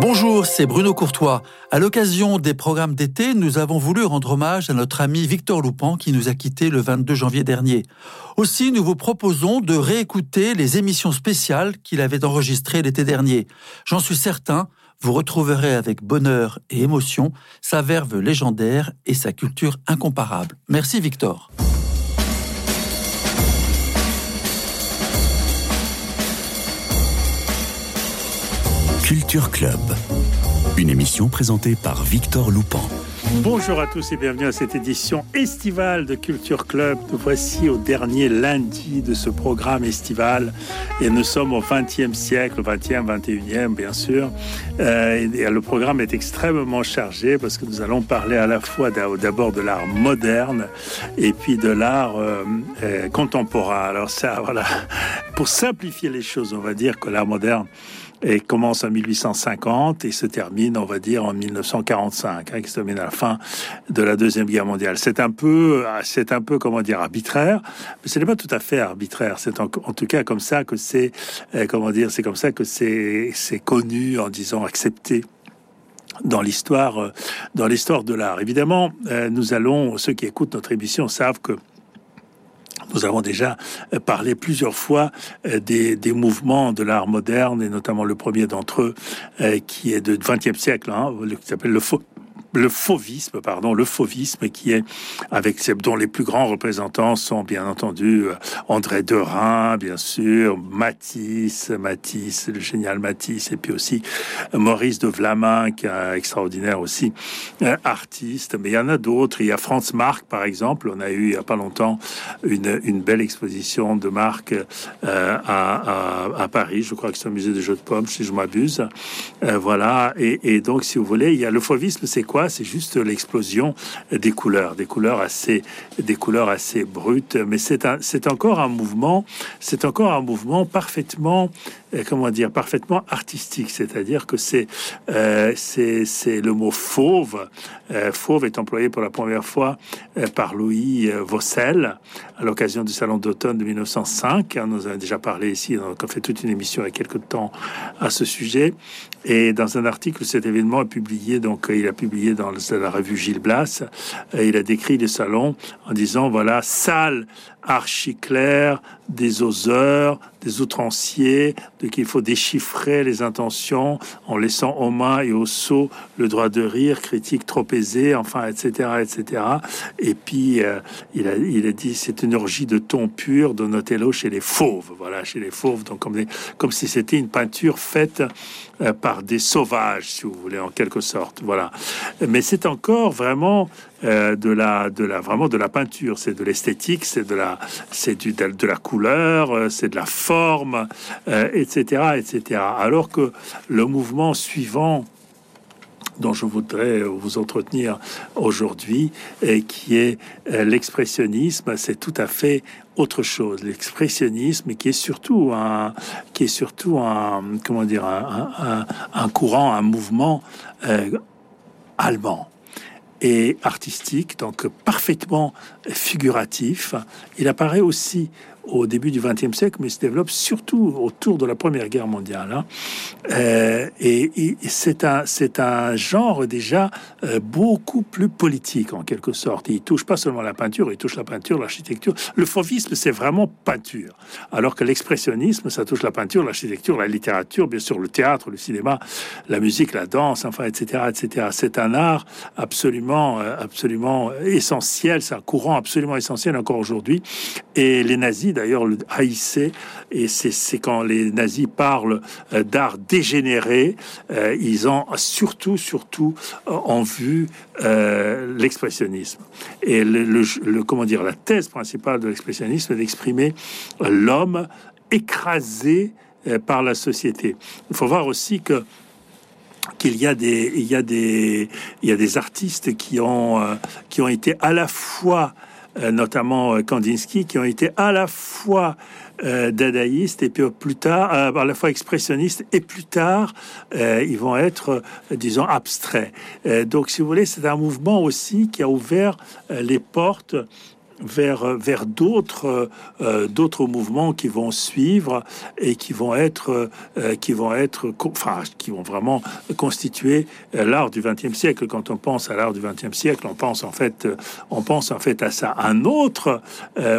Bonjour, c'est Bruno Courtois. À l'occasion des programmes d'été, nous avons voulu rendre hommage à notre ami Victor Loupan qui nous a quittés le 22 janvier dernier. Aussi, nous vous proposons de réécouter les émissions spéciales qu'il avait enregistrées l'été dernier. J'en suis certain, vous retrouverez avec bonheur et émotion sa verve légendaire et sa culture incomparable. Merci Victor. Culture Club, une émission présentée par Victor Loupan. Bonjour à tous et bienvenue à cette édition estivale de Culture Club. Nous voici au dernier lundi de ce programme estival et nous sommes au 20e siècle, 20e, 21e bien sûr. Euh, et le programme est extrêmement chargé parce que nous allons parler à la fois d'abord de l'art moderne et puis de l'art euh, euh, contemporain. Alors ça, voilà, pour simplifier les choses, on va dire que l'art moderne et commence en 1850 et se termine, on va dire, en 1945, hein, qui se termine à la fin de la deuxième guerre mondiale. C'est un peu, c'est un peu, comment dire, arbitraire, mais ce n'est pas tout à fait arbitraire. C'est en, tout cas comme ça que c'est, euh, comment dire, c'est comme ça que c'est, c'est connu en disant accepté dans l'histoire, euh, dans l'histoire de l'art. Évidemment, euh, nous allons, ceux qui écoutent notre émission savent que nous avons déjà euh, parlé plusieurs fois euh, des, mouvements de l'art moderne, et notamment le premier d'entre eux, euh, qui est de 20e siècle, hein, qui s'appelle le, le fauvisme, pardon, le fauvisme qui est avec dont les plus grands représentants sont bien entendu euh, André Derain, bien sûr, Matisse, Matisse, le génial Matisse, et puis aussi euh, Maurice de Vlamin, qui est extraordinaire aussi euh, artiste. Mais il y en a d'autres. Il y a Franz Marc, par exemple. On a eu il y a pas longtemps une, belle exposition de Marc à, Paris. Je crois que c'est au musée des Jeux de Pommes, si je m'abuse. voilà. Et, et donc, si vous voulez, il y a le fauvisme, c'est quoi? C'est juste l'explosion des couleurs, des couleurs assez, des couleurs assez brutes. Mais c'est c'est encore un mouvement, c'est encore un mouvement parfaitement, comment dire, parfaitement artistique. C'est-à-dire que c'est, euh, le mot fauve. Euh, fauve est employé pour la première fois par Louis Vaucel à l'occasion du salon d'automne de 1905. On nous en a déjà parlé ici, on a fait toute une émission il y a quelque temps à ce sujet. Et dans un article, cet événement est publié, donc il a publié dans la revue Gilles Blas, il a décrit le salon en disant voilà, salle archi clair des oseurs, des outranciers, de qu'il faut déchiffrer les intentions en laissant aux mains et aux sots le droit de rire, critique trop aisée, enfin, etc., etc. Et puis, euh, il, a, il a dit, c'est une orgie de ton pur, de Donatello chez les fauves, voilà, chez les fauves, donc comme, comme si c'était une peinture faite par des sauvages, si vous voulez, en quelque sorte, voilà. Mais c'est encore vraiment euh, de la, de la, vraiment de la peinture, c'est de l'esthétique, c'est de la, c'est du, de la couleur, euh, c'est de la forme, etc., euh, etc. Alors que le mouvement suivant dont je voudrais vous entretenir aujourd'hui, et qui est l'expressionnisme, c'est tout à fait autre chose. L'expressionnisme, qui est surtout un, qui est surtout un, comment dire, un, un courant, un mouvement allemand et artistique, donc parfaitement figuratif. Il apparaît aussi au début du XXe siècle, mais se développe surtout autour de la Première Guerre mondiale. Hein. Euh, et, c'est un, un genre déjà euh, beaucoup plus politique en quelque sorte. Il touche pas seulement la peinture, il touche la peinture, l'architecture. Le fauvisme, c'est vraiment peinture, alors que l'expressionnisme, ça touche la peinture, l'architecture, la littérature, bien sûr, le théâtre, le cinéma, la musique, la danse, enfin, etc., etc. C'est un art absolument, euh, absolument essentiel. C'est un courant absolument essentiel encore aujourd'hui. Et les nazis d'ailleurs le haïssait, et c'est quand les nazis parlent euh, d'art dégénéré, euh, ils ont surtout, surtout euh, en vue l'expressionnisme. Et le, comment dire, la thèse principale de l'expressionnisme est d'exprimer l'homme écrasé par la société. Il faut voir aussi que qu'il y a des il y a des il y a des artistes qui ont qui ont été à la fois notamment euh, Kandinsky, qui ont été à la fois euh, dadaïstes et puis plus tard, à la fois expressionnistes et plus tard, ils vont être, disons, abstraits. donc, si vous voulez, c'est un mouvement aussi qui a ouvert les portes vers vers d'autres d'autres mouvements qui vont suivre et qui vont être qui vont être enfin qui vont vraiment constituer l'art du XXe siècle. Quand on pense à l'art du XXe siècle, on pense en fait on pense en fait à ça. Un autre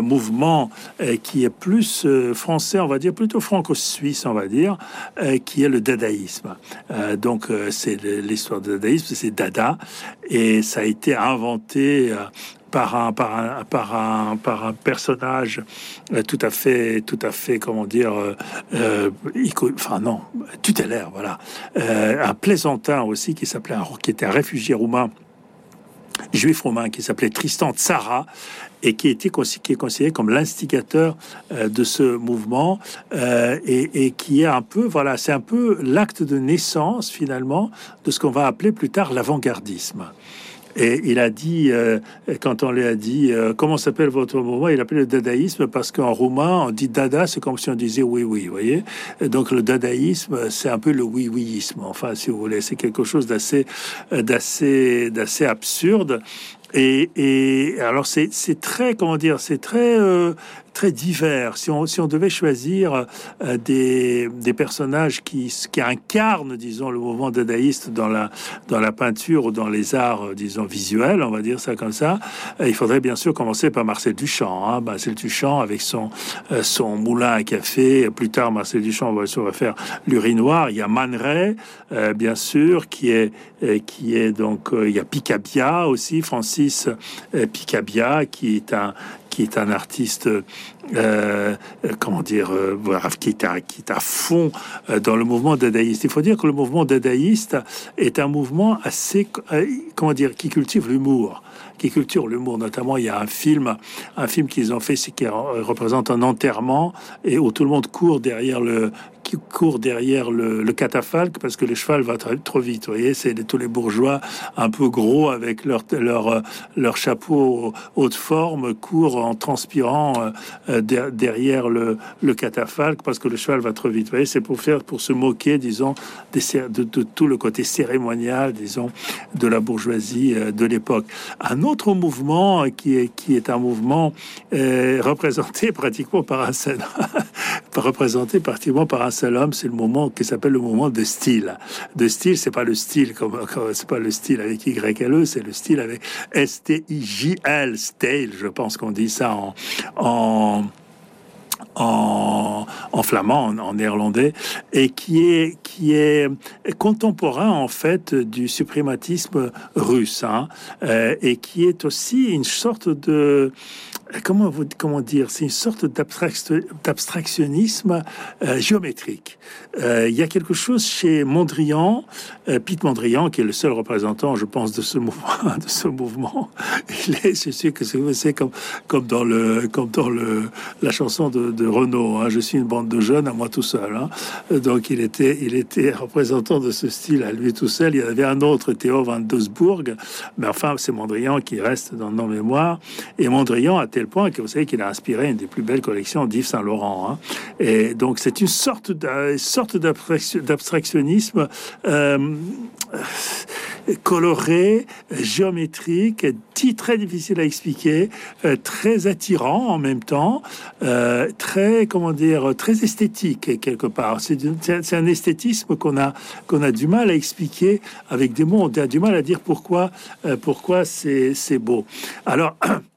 mouvement qui est plus français, on va dire plutôt franco-suisse, on va dire, qui est le dadaïsme. donc c'est l'histoire du dadaïsme, c'est Dada, et ça a été inventé euh, par un, par un, par un, par un personnage euh, tout à fait, tout à fait, comment dire, euh, enfin non, tutélaire, voilà, un plaisantin aussi qui s'appelait, qui était un réfugié roumain juif romain qui s'appelait Tristan Tzara et qui, était, qui est considéré comme l'instigateur euh, de ce mouvement euh, et, qui est un peu, voilà, c'est un peu l'acte de naissance finalement de ce qu'on va appeler plus tard l'avant-gardisme. Et il a dit, euh, quand on lui a dit comment s'appelle votre mouvement, il appelait le dadaïsme parce qu'en roumain, on dit dada, c'est comme si on disait oui, oui, vous voyez. donc le dadaïsme, c'est un peu le oui, oui-isme. Enfin, si vous voulez, c'est quelque chose d'assez, d'assez, d'assez absurde. Et, alors c'est très comment dire c'est très euh, très divers. Si on, si on devait choisir euh, des, des, personnages qui, qui incarnent, disons, le mouvement dadaïste dans la, dans la peinture ou dans les arts, euh, disons, visuels, on va dire ça comme ça, euh, il faudrait bien sûr commencer par Marcel Duchamp. Hein. Marcel Duchamp avec son, son moulin à café. Plus tard, Marcel Duchamp va, va faire l'urinoir. Il y a Man Ray, bien sûr, qui est, qui est donc, il y a Picabia aussi, Francis Picabia, qui est un, qui est un artiste, euh, comment dire, euh, qui, est à, à fond euh, dans le mouvement dadaïste. Il faut dire que le mouvement dadaïste est un mouvement assez, comment dire, qui cultive l'humour qui culture l'humour. Notamment, il y a un film, un film qu'ils ont fait, qui représente un enterrement et où tout le monde court derrière le qui court derrière le, catafalque parce que le cheval va trop vite. Vous voyez, c'est tous les bourgeois un peu gros avec leur leur leur chapeau haute forme courent en transpirant euh, derrière le, le catafalque parce que le cheval va trop vite. Vous voyez, c'est pour faire pour se moquer, disons, de, de, tout le côté cérémonial, disons, de la bourgeoisie euh, de l'époque. Un autre mouvement qui est qui est un mouvement euh, représenté pratiquement par un représenté pratiquement par un seul c'est le moment qui s'appelle le moment de style. De style, c'est pas le style comme, c'est pas le style avec Y L E, c'est le style avec S T I J L, style. Je pense qu'on dit ça en, en en, en, flamand, en, néerlandais, et qui est, qui est contemporain en fait du suprématisme russe, hein, euh, et qui est aussi une sorte de comment, vous, comment dire, c'est une sorte d'abstractionnisme euh, géométrique. Euh, il y a quelque chose chez Mondrian, euh, Pete Mondrian, qui est le seul représentant, je pense, de ce mouvement. De ce mouvement. Il est, je sais que c'est comme, comme dans le, comme dans le, la chanson de, Renaud. Hein, je suis une bande de jeunes à moi tout seul. Hein. Donc il était, il était représentant de ce style à lui tout seul. Il y avait un autre, Théo van Doesburg, mais enfin c'est Mondrian qui reste dans nos mémoires. Et Mondrian a point que vous savez qu'il a inspiré une des plus belles collections d'Yves Saint Laurent. Hein. Et donc c'est une sorte sorte d'abstractionnisme euh, coloré, géométrique, très difficile à expliquer, euh, très attirant en même temps, euh, très comment dire, très esthétique quelque part. C'est un esthétisme qu'on a qu'on a du mal à expliquer avec des mots. On a du mal à dire pourquoi pourquoi c'est beau. Alors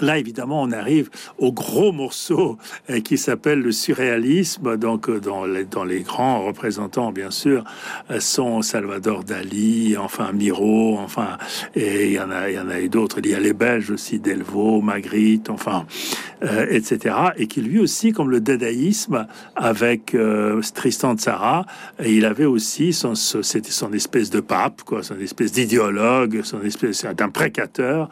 Là, évidemment, on arrive au gros morceau euh, qui s'appelle le surréalisme. Donc, euh, dans les, dans les grands représentants, bien sûr, euh, sont Salvador Dali, enfin Miro, enfin, et il y en a, il y en a d'autres. Il y a les Belges aussi, Delvaux, Magritte, enfin, etc. Et qui lui aussi, comme le dadaïsme avec Tristan Tzara, il avait aussi son, son espèce de pape, quoi, son espèce d'idéologue, son espèce d'un précateur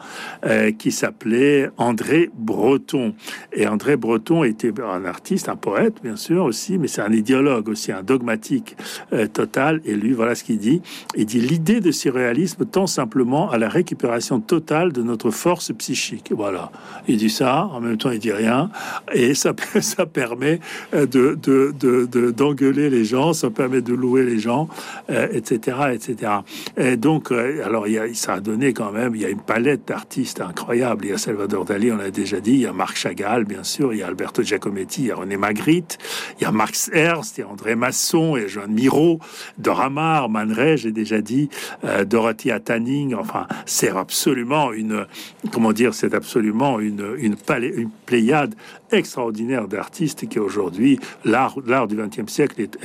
qui s'appelait André Breton. Et André Breton était un artiste, un poète, bien sûr, aussi, mais c'est un idéologue aussi, un dogmatique euh, total. Et lui, voilà ce qu'il dit. Il dit l'idée de surréalisme tend simplement à la récupération totale de notre force psychique. Voilà. Il dit ça. En même temps, il dit rien. Et ça, ça permet de, de, d'engueuler les gens, ça permet de louer les gens, etc., etc. Et donc, alors, il y a, ça a donné quand même, il y a une palette d'artistes incroyables. Il y a Salvador Dali, on l'a déjà dit, il y a Marc Chagall, bien sûr, il y a Alberto Giacometti, il y a René Magritte, il y a Max Ernst, il y a André Masson, a Jean Miro, Dora Maar, Man j'ai déjà dit, euh, Dorothea Tanning, enfin, c'est absolument une, comment dire, c'est absolument une, une, une pléiade extraordinaire d'artistes qui aujourd'hui, l'art, l'art du XXe siècle est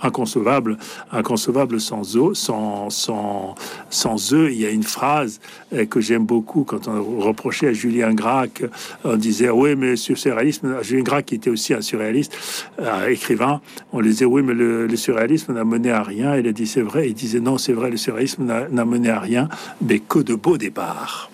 inconcevable, inconcevable sans eux, sans, sans, sans eux. Il y a une phrase euh, que j'aime beaucoup quand on reprochait à Julien Gracq, on disait, oui, mais sur surréalisme, Julien Gracq qui était aussi un surréaliste, un écrivain, on lui disait, oui, mais le, le surréalisme n'a mené à rien. Il a dit, c'est vrai. Il disait, non, c'est vrai, le surréalisme n'a mené à rien, mais que de beaux départs.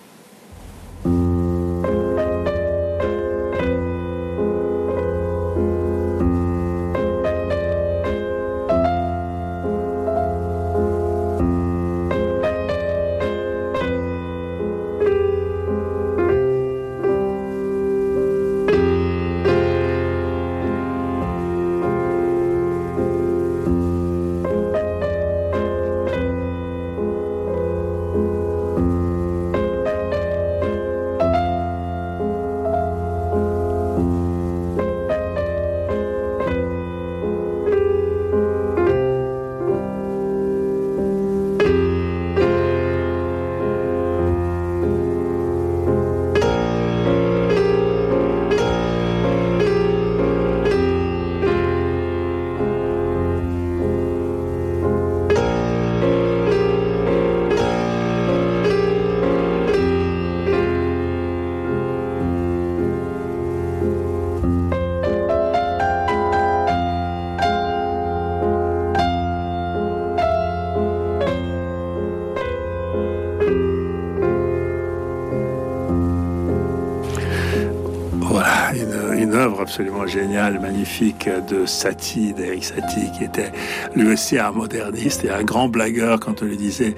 Absolument génial, magnifique de Satie, d'Eric Satie, qui était lui aussi un moderniste et un grand blagueur quand on lui disait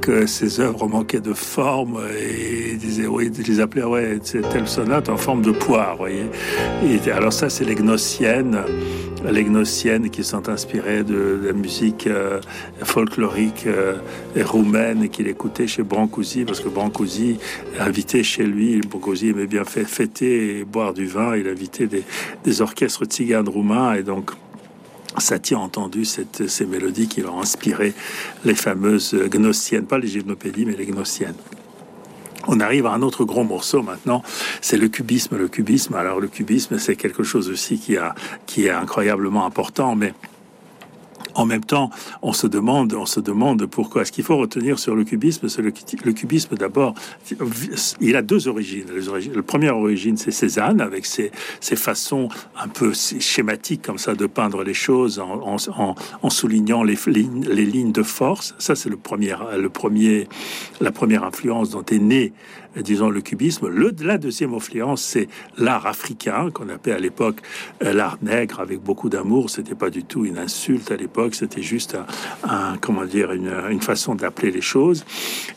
que ses œuvres manquaient de forme et il disait, oui, il les appelait, ouais, c'est telle sonate en forme de poire, voyez. Et alors ça, c'est les gnossiennes les Gnossiennes qui sont inspirées de, la musique euh, folklorique euh, roumaine qu'il écoutait chez Brancusi, parce que Brancusi invitait chez lui, Brancusi aimait bien fêter et boire du vin, il invitait des, orchestres tziganes roumains, et donc Satie a entendu ces mélodies qui ont inspiré les fameuses gnossiennes, pas les gymnopédies, mais les gnossiennes. On arrive à un autre gros morceau maintenant, c'est le cubisme. Le cubisme, alors le cubisme, c'est quelque chose aussi qui, est incroyablement important, mais en même temps, on se demande, on se demande pourquoi. Ce qu'il faut retenir sur le cubisme, c'est le, cubisme d'abord. Il a deux origines. Origines la première origine, c'est Cézanne avec ses, ses, façons un peu schématiques comme ça de peindre les choses en, en, soulignant les, les lignes de force. Ça, c'est le premier, le premier, la première influence dont est né disons, le cubisme. Le, la deuxième influence, c'est l'art africain, qu'on appelait à l'époque euh, l'art nègre, avec beaucoup d'amour. C'était pas du tout une insulte à l'époque, c'était juste un, comment dire, une, une façon d'appeler les choses.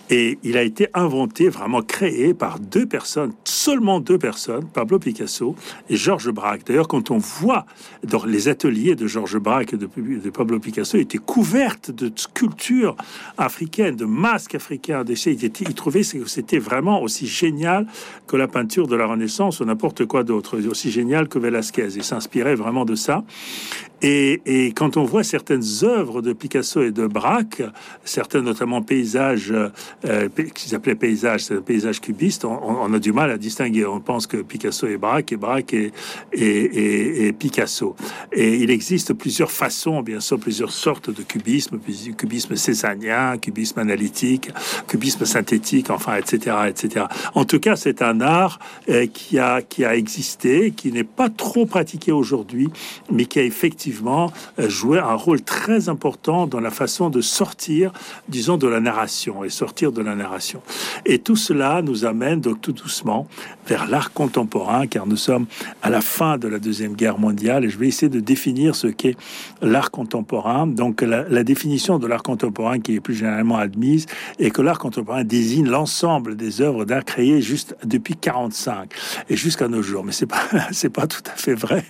Et il a été inventé, vraiment créé par deux personnes, seulement deux personnes, Pablo Picasso et Georges Braque. D'ailleurs, quand on voit dans les ateliers de Georges Braque et de, Pablo Picasso, étaient couvertes de sculptures africaines, de masques africains. De, il, était, il trouvait que c'était vraiment aussi génial que la peinture de la Renaissance ou n'importe quoi d'autre, aussi génial que Velázquez. Il s'inspirait vraiment de ça. Et, quand on voit certaines œuvres de Picasso et de Braque, certains notamment paysages, euh, qu'ils appelaient paysages, c'est un on, a du mal à distinguer. On pense que Picasso est Braque et Braque est, et, Picasso. Et il existe plusieurs façons, bien sûr, plusieurs sortes de cubisme, cubisme césanien, cubisme analytique, cubisme synthétique, enfin, etc., etc. En tout cas, c'est un art euh, qui a qui a existé, qui n'est pas trop pratiqué aujourd'hui, mais qui a effectivement effectivement jouait un rôle très important dans la façon de sortir, disons, de la narration et sortir de la narration. Et tout cela nous amène donc tout doucement vers l'art contemporain, car nous sommes à la fin de la Deuxième Guerre mondiale et je vais essayer de définir ce qu'est l'art contemporain. Donc la, la définition de l'art contemporain qui est plus généralement admise est que l'art contemporain désigne l'ensemble des œuvres d'art créées juste depuis 45 et jusqu'à nos jours. Mais c'est pas pas tout à fait vrai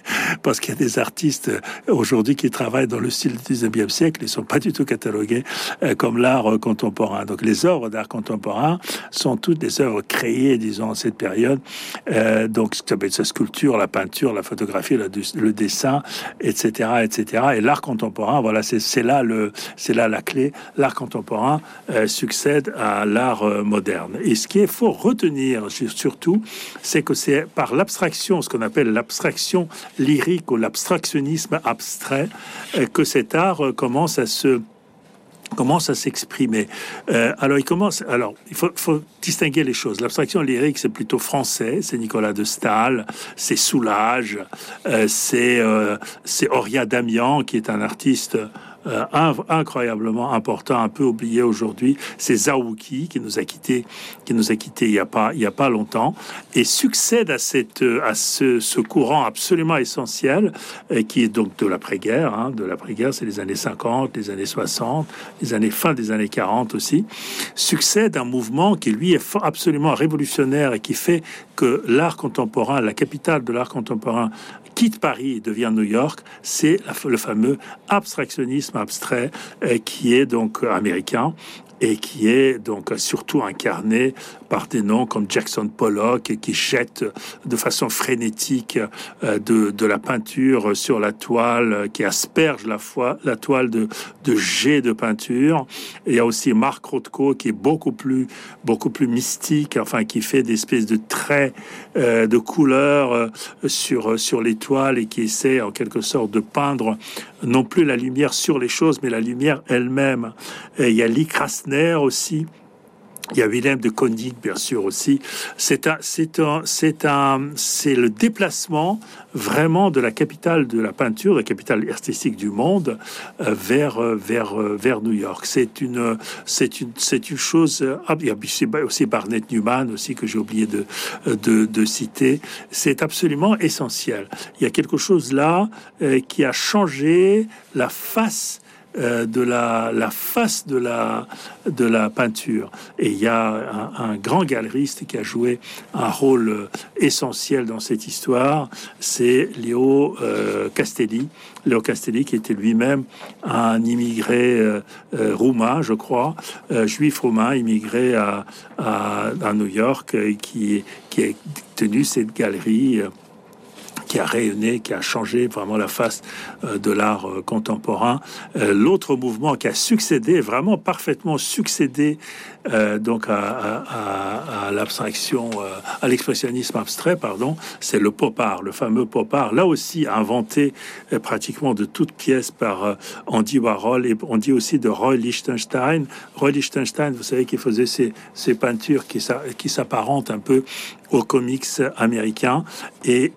parce qu'il y a des artistes aujourd'hui qui travaillent dans le style du 19e siècle et sont pas du tout catalogués euh, comme l'art euh, contemporain. Donc les œuvres d'art contemporain sont toutes des œuvres créées, disons, en cette période. Euh, donc ça peut être sa sculpture, la peinture, la photographie, le, dessin, etc., etc. Et l'art contemporain, voilà, c'est là là la clé. L'art contemporain succède à l'art moderne. Et ce qu'il faut retenir surtout, c'est que c'est par l'abstraction, ce qu'on appelle l'abstraction lyrique ou l'abstractionnisme abstrait, euh, que cet art commence à se commence à s'exprimer. alors, il commence. Alors, il faut, distinguer les choses. L'abstraction lyrique, c'est plutôt français. C'est Nicolas de Stahl, c'est Soulage, c'est c'est Oria Damian, qui est un artiste euh, incroyablement important, un peu oublié aujourd'hui, c'est Zawuki qui nous a quitté, qui nous a quitté il y a pas il y a pas longtemps, et succède à cette à ce, courant absolument essentiel et qui est donc de l'après-guerre. Hein, de l'après-guerre, c'est les années 50, les années 60, les années fin des années 40 aussi. Succède un mouvement qui lui est absolument révolutionnaire et qui fait que l'art contemporain, la capitale de l'art contemporain, quitte Paris et devient New York, c'est le fameux abstractionnisme abstrait euh, qui est donc américain et qui est donc surtout incarné par des noms comme Jackson Pollock qui jette de façon frénétique euh, de, de la peinture sur la toile, qui asperge la, fois, la toile de, de jets de peinture. il y a aussi Marc Rothko qui est beaucoup plus, beaucoup plus mystique, enfin qui fait des espèces de traits euh, de couleurs euh, sur, sur les toiles et qui essaie en quelque sorte de peindre non plus la lumière sur les choses, mais la lumière elle-même. il y a Lee Krasner aussi il y a Willem de Koenig, bien sûr, aussi. C'est un, c'est un, c'est un, c'est le déplacement vraiment de la capitale de la peinture, la capitale artistique du monde, euh, vers, euh, vers, euh, vers New York. C'est une, c'est une, c'est une chose. Ah, il y a aussi Barnett Newman aussi que j'ai oublié de, de, de citer. C'est absolument essentiel. Il y a quelque chose là qui a changé la face euh, de la, face de la, peinture. Et il y a un, grand galeriste qui a joué un rôle euh, essentiel dans cette histoire, c'est Léo euh, Castelli. Léo Castelli, qui était lui-même un immigré roumain, je crois, juif roumain, immigré à, New York, qui, qui a tenu cette galerie qui a rayonné, qui a changé vraiment la face euh, de l'art euh, contemporain. Euh, l'autre mouvement qui a succédé, vraiment parfaitement succédé donc à, l'abstraction, à l'expressionnisme abstrait, pardon, c'est le pop art, le fameux pop art. Là aussi inventé pratiquement de toutes pièces par Andy Warhol et on dit aussi de Roy Lichtenstein. Roy Lichtenstein, vous savez, qu'il faisait ces, ces peintures qui s'apparentent un peu aux comics américains et,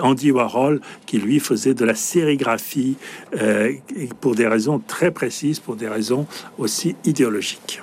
Andy Warhol qui lui faisait de la sérigraphie euh, pour des raisons très précises, pour des raisons aussi idéologiques.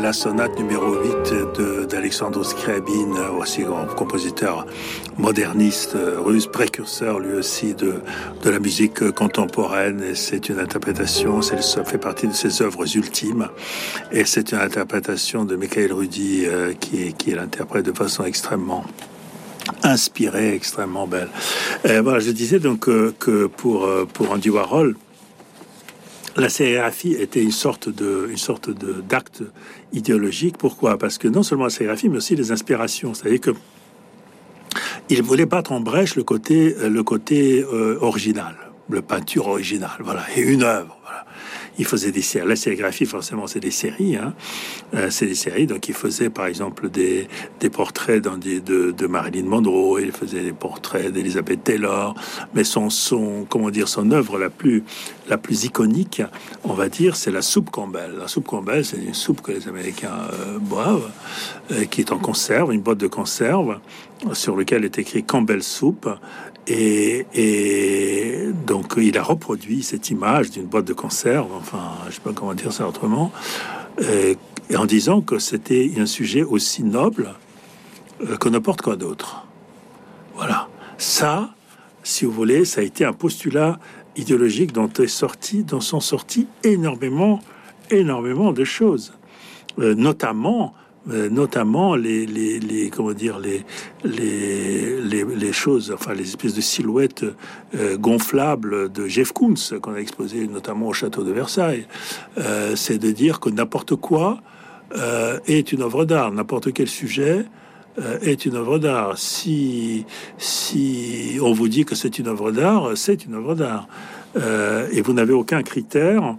La sonate numéro 8 d'Alexandre Scriabin, aussi grand compositeur moderniste russe, précurseur lui aussi de, de la musique contemporaine. C'est une interprétation, ça fait partie de ses œuvres ultimes. Et c'est une interprétation de Michael Rudy euh, qui, qui l'interprète de façon extrêmement inspirée, extrêmement belle. Voilà, je disais donc euh, que pour, euh, pour Andy Warhol, la sérigraphie était une sorte de, une sorte de d'acte idéologique. Pourquoi? Parce que non seulement la sérigraphie, mais aussi les inspirations. C'est-à-dire que il voulait battre en brèche le côté, le côté euh, original, le peinture originale, voilà, et une œuvre. Voilà il faisait des séries. La sérigraphie, forcément, c'est des séries. Hein. Euh, c'est des séries. Donc, il faisait, par exemple, des, portraits dans des, de, de, Marilyn Monroe. Il faisait des portraits d'Elizabeth Taylor. Mais son, son, comment dire, son œuvre la plus, iconique, on va dire, c'est la soupe Campbell. La soupe Campbell, c'est une soupe que les Américains euh, boivent, euh, qui est en conserve, une boîte de conserve, sur lequel est écrit Campbell Soup. Donc il a reproduit cette image d'une boîte de conserve, enfin je sais pas comment dire ça autrement, et, en disant que c'était un sujet aussi noble euh, que n'importe quoi d'autre. Voilà. Ça, si vous voulez, ça a été un postulat idéologique dont est sorti, dont sont sortis énormément, énormément de choses, euh, notamment euh, notamment les, comment dire les, les, les, choses, enfin les espèces de silhouettes euh, gonflables de Jeff Koons qu'on a exposé notamment au château de Versailles. Euh, c'est de dire que n'importe quoi est une œuvre d'art, n'importe quel sujet est une œuvre d'art. Si, si on vous dit que c'est une œuvre d'art, c'est une œuvre d'art. et vous n'avez aucun critère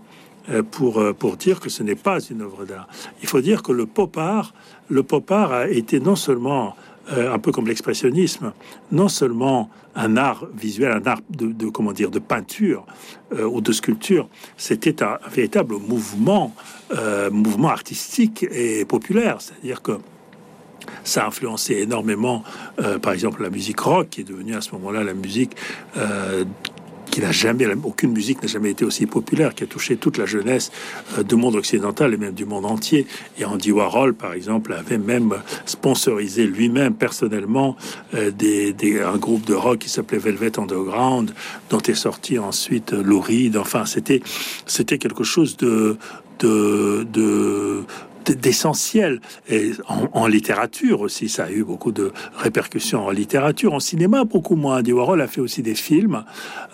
pour, euh, pour dire que ce n'est pas une œuvre d'art. Il faut dire que le pop art, le pop art a été non seulement euh, un peu comme l'expressionnisme, non seulement un art visuel, un art de, comment dire de peinture ou de sculpture, c'était un, véritable mouvement, mouvement artistique et populaire. C'est-à-dire que ça a influencé énormément, par exemple, la musique rock, qui est devenue à ce moment-là la musique qui n'a jamais, aucune musique n'a jamais été aussi populaire, qui a touché toute la jeunesse euh, du monde occidental et même du monde entier. Et Andy Warhol, par exemple, avait même sponsorisé lui-même personnellement euh, des, un groupe de rock qui s'appelait Velvet Underground, dont est sorti ensuite Lou Reed. Enfin, c'était c'était quelque chose de de, de d'essentiel. Et en, littérature aussi, ça a eu beaucoup de répercussions en littérature, en cinéma beaucoup moins. Andy Warhol a fait aussi des films,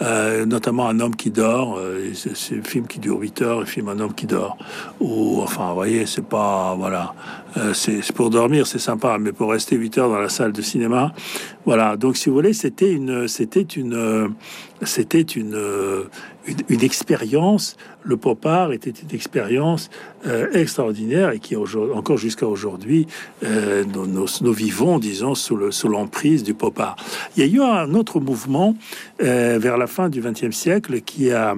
euh, notamment Un homme qui dort. Euh, c'est un film qui dure 8 heures, le film Un homme qui dort. Ou enfin, vous voyez, c'est pas voilà, euh, c'est pour dormir, c'est sympa, mais pour rester 8 heures dans la salle de cinéma, voilà. Donc, si vous voulez, c'était une, c'était une, c'était une, une, expérience. Le pop art était une expérience euh, extraordinaire et qui encore jusqu'à aujourd'hui, euh, nous, vivons, disons, sous l'emprise sous du pop art. Il y a eu un autre mouvement vers la fin du XXe siècle qui a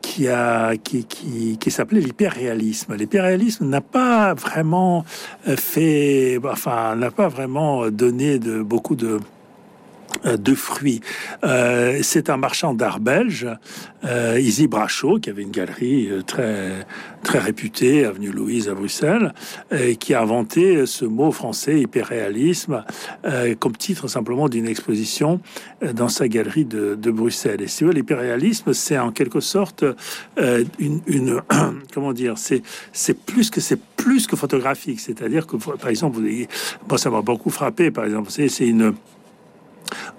qui a qui, qui, qui s'appelait l'hyperréalisme. L'hyperréalisme n'a pas vraiment fait, enfin, n'a pas vraiment donné de beaucoup de euh, de fruits. Euh, c'est un marchand d'art belge, euh, Brachot, qui avait une galerie euh, très très réputée, avenue Louise à Bruxelles, et qui a inventé ce mot français hyperréalisme comme titre simplement d'une exposition dans sa galerie de, Bruxelles. Et si vous l'hyperréalisme, c'est en quelque sorte une, une comment dire, c'est c'est plus que c'est plus que photographique. C'est-à-dire que par exemple, vous, moi ça m'a beaucoup frappé. Par exemple, c'est une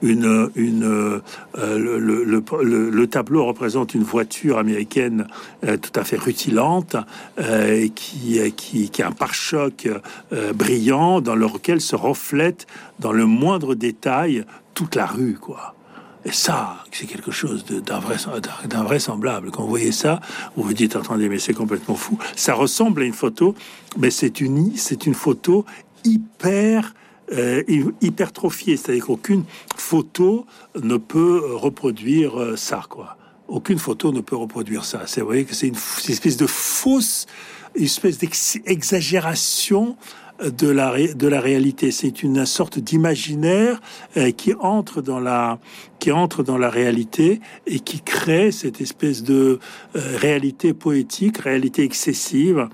une, une, euh, le, le, le, tableau représente une voiture américaine euh, tout à fait rutilante euh, qui, qui, qui, a un pare-choc brillant dans lequel se reflète dans le moindre détail toute la rue, quoi. Et ça, c'est quelque chose d'invraisemblable. Quand vous voyez ça, vous vous dites, attendez, mais c'est complètement fou. Ça ressemble à une photo, mais c'est une, c'est une photo hyper euh, c'est-à-dire qu'aucune photo ne peut reproduire euh, ça, quoi. Aucune photo ne peut reproduire ça. C'est, voyez que c'est une, espèce de fausse, une espèce d'exagération de la, de la réalité. C'est une sorte d'imaginaire qui entre dans la qui entre dans la réalité et qui crée cette espèce de euh, réalité poétique, réalité excessive,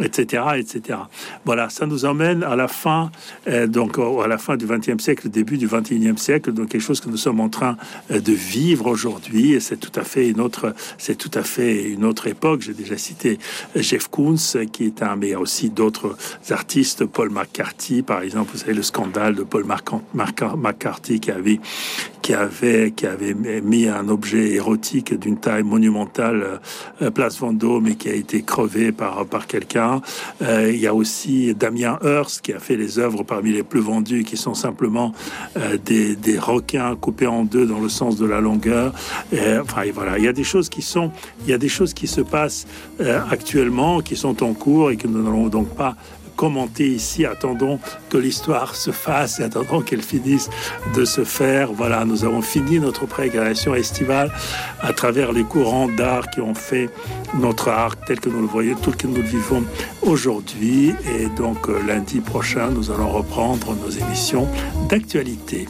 etc., etc. Voilà, ça nous emmène à la fin, euh, donc à la fin du XXe siècle, début du XXIe siècle, donc quelque chose que nous sommes en train euh, de vivre aujourd'hui. C'est tout à fait une autre, c'est tout à fait une autre époque. J'ai déjà cité Jeff Koons, qui est un, mais aussi d'autres artistes, Paul McCarthy, par exemple. Vous savez le scandale de Paul McCarthy qui avait, qui avait qui avait mis un objet érotique d'une taille monumentale euh, place Vendôme et qui a été crevé par par quelqu'un. Euh, il y a aussi Damien Hirst qui a fait les œuvres parmi les plus vendues qui sont simplement euh, des, des requins coupés en deux dans le sens de la longueur. enfin voilà, il y a des choses qui sont, il y a des choses qui se passent actuellement, qui sont en cours et que nous n'allons donc pas commenter ici. Attendons que l'histoire se fasse et attendons qu'elle finisse de se faire. Voilà, nous avons fini notre préparation estivale à travers les courants d'art qui ont fait notre art tel que nous le voyons, tel que nous le vivons aujourd'hui. Et donc euh, lundi prochain, nous allons reprendre nos émissions d'actualité.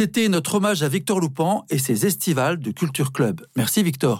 C'était notre hommage à Victor Loupan et ses estivales de Culture Club. Merci Victor.